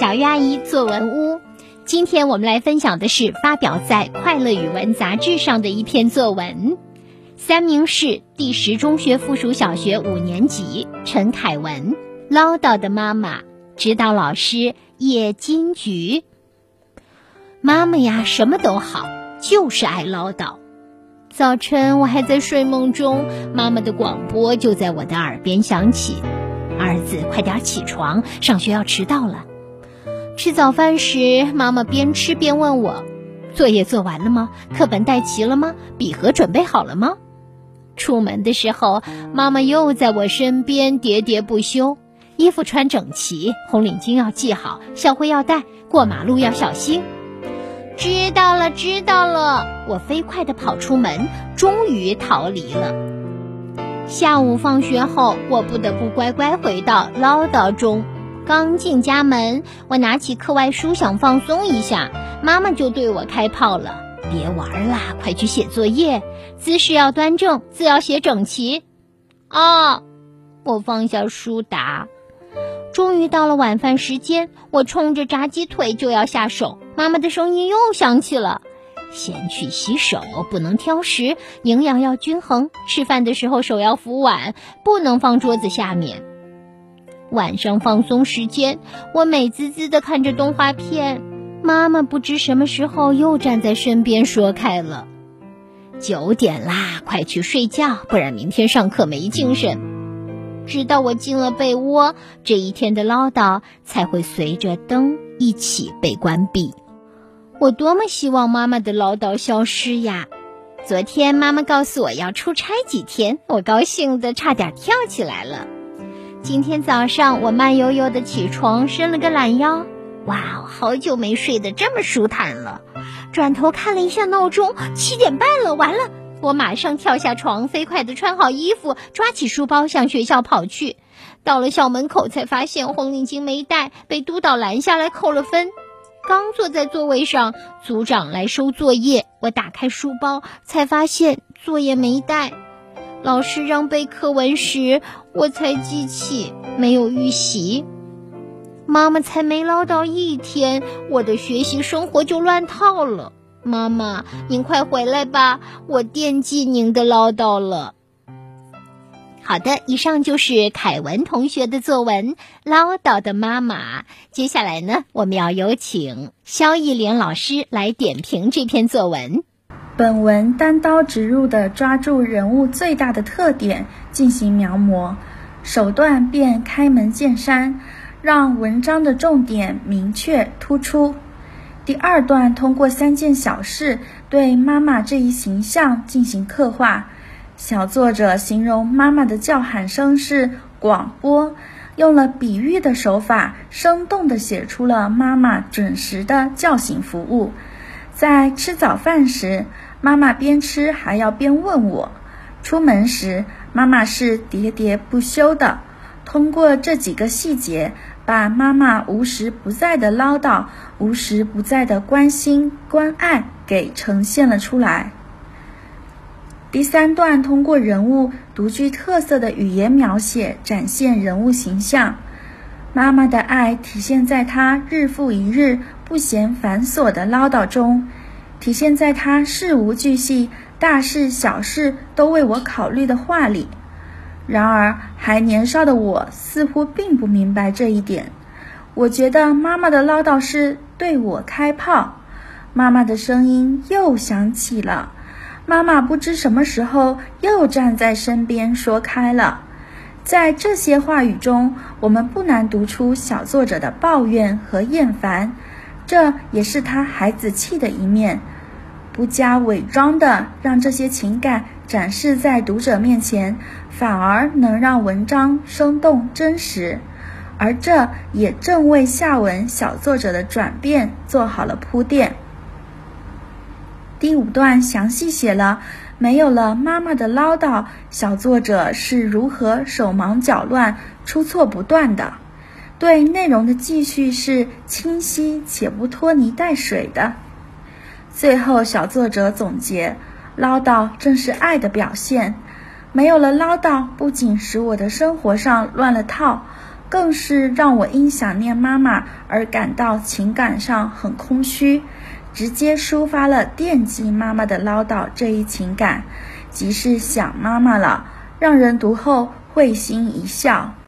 小鱼阿姨作文屋。今天我们来分享的是发表在《快乐语文》杂志上的一篇作文。三明市第十中学附属小学五年级陈凯文，唠叨的妈妈，指导老师叶金菊。妈妈呀，什么都好，就是爱唠叨。早晨我还在睡梦中，妈妈的广播就在我的耳边响起：“儿子，快点起床，上学要迟到了。”吃早饭时，妈妈边吃边问我：“作业做完了吗？课本带齐了吗？笔盒准备好了吗？”出门的时候，妈妈又在我身边喋喋不休：“衣服穿整齐，红领巾要系好，校徽要带，过马路要小心。”知道了，知道了。我飞快地跑出门，终于逃离了。下午放学后，我不得不乖乖回到唠叨中。刚进家门，我拿起课外书想放松一下，妈妈就对我开炮了：“别玩啦，快去写作业，姿势要端正，字要写整齐。”啊！我放下书答。终于到了晚饭时间，我冲着炸鸡腿就要下手，妈妈的声音又响起了：“先去洗手，不能挑食，营养要均衡。吃饭的时候手要扶碗，不能放桌子下面。”晚上放松时间，我美滋滋的看着动画片。妈妈不知什么时候又站在身边说开了：“九点啦，快去睡觉，不然明天上课没精神。”直到我进了被窝，这一天的唠叨才会随着灯一起被关闭。我多么希望妈妈的唠叨消失呀！昨天妈妈告诉我要出差几天，我高兴的差点跳起来了。今天早上我慢悠悠的起床，伸了个懒腰，哇，好久没睡得这么舒坦了。转头看了一下闹钟，七点半了，完了！我马上跳下床，飞快的穿好衣服，抓起书包向学校跑去。到了校门口，才发现红领巾没带，被督导拦下来扣了分。刚坐在座位上，组长来收作业，我打开书包，才发现作业没带。老师让背课文时，我才记起没有预习。妈妈才没唠叨一天，我的学习生活就乱套了。妈妈，您快回来吧，我惦记您的唠叨了。好的，以上就是凯文同学的作文《唠叨的妈妈》。接下来呢，我们要有请肖艺莲老师来点评这篇作文。本文单刀直入地抓住人物最大的特点进行描摹，手段便开门见山，让文章的重点明确突出。第二段通过三件小事对妈妈这一形象进行刻画。小作者形容妈妈的叫喊声是广播，用了比喻的手法，生动地写出了妈妈准时的叫醒服务。在吃早饭时。妈妈边吃还要边问我，出门时妈妈是喋喋不休的。通过这几个细节，把妈妈无时不在的唠叨、无时不在的关心关爱给呈现了出来。第三段通过人物独具特色的语言描写，展现人物形象。妈妈的爱体现在她日复一日不嫌繁琐的唠叨中。体现在他事无巨细、大事小事都为我考虑的话里。然而，还年少的我似乎并不明白这一点。我觉得妈妈的唠叨是对我开炮。妈妈的声音又响起了。妈妈不知什么时候又站在身边说开了。在这些话语中，我们不难读出小作者的抱怨和厌烦。这也是他孩子气的一面，不加伪装的让这些情感展示在读者面前，反而能让文章生动真实，而这也正为下文小作者的转变做好了铺垫。第五段详细写了没有了妈妈的唠叨，小作者是如何手忙脚乱、出错不断的。对内容的记叙是清晰且不拖泥带水的。最后，小作者总结：唠叨正是爱的表现。没有了唠叨，不仅使我的生活上乱了套，更是让我因想念妈妈而感到情感上很空虚，直接抒发了惦记妈妈的唠叨这一情感，即是想妈妈了，让人读后会心一笑。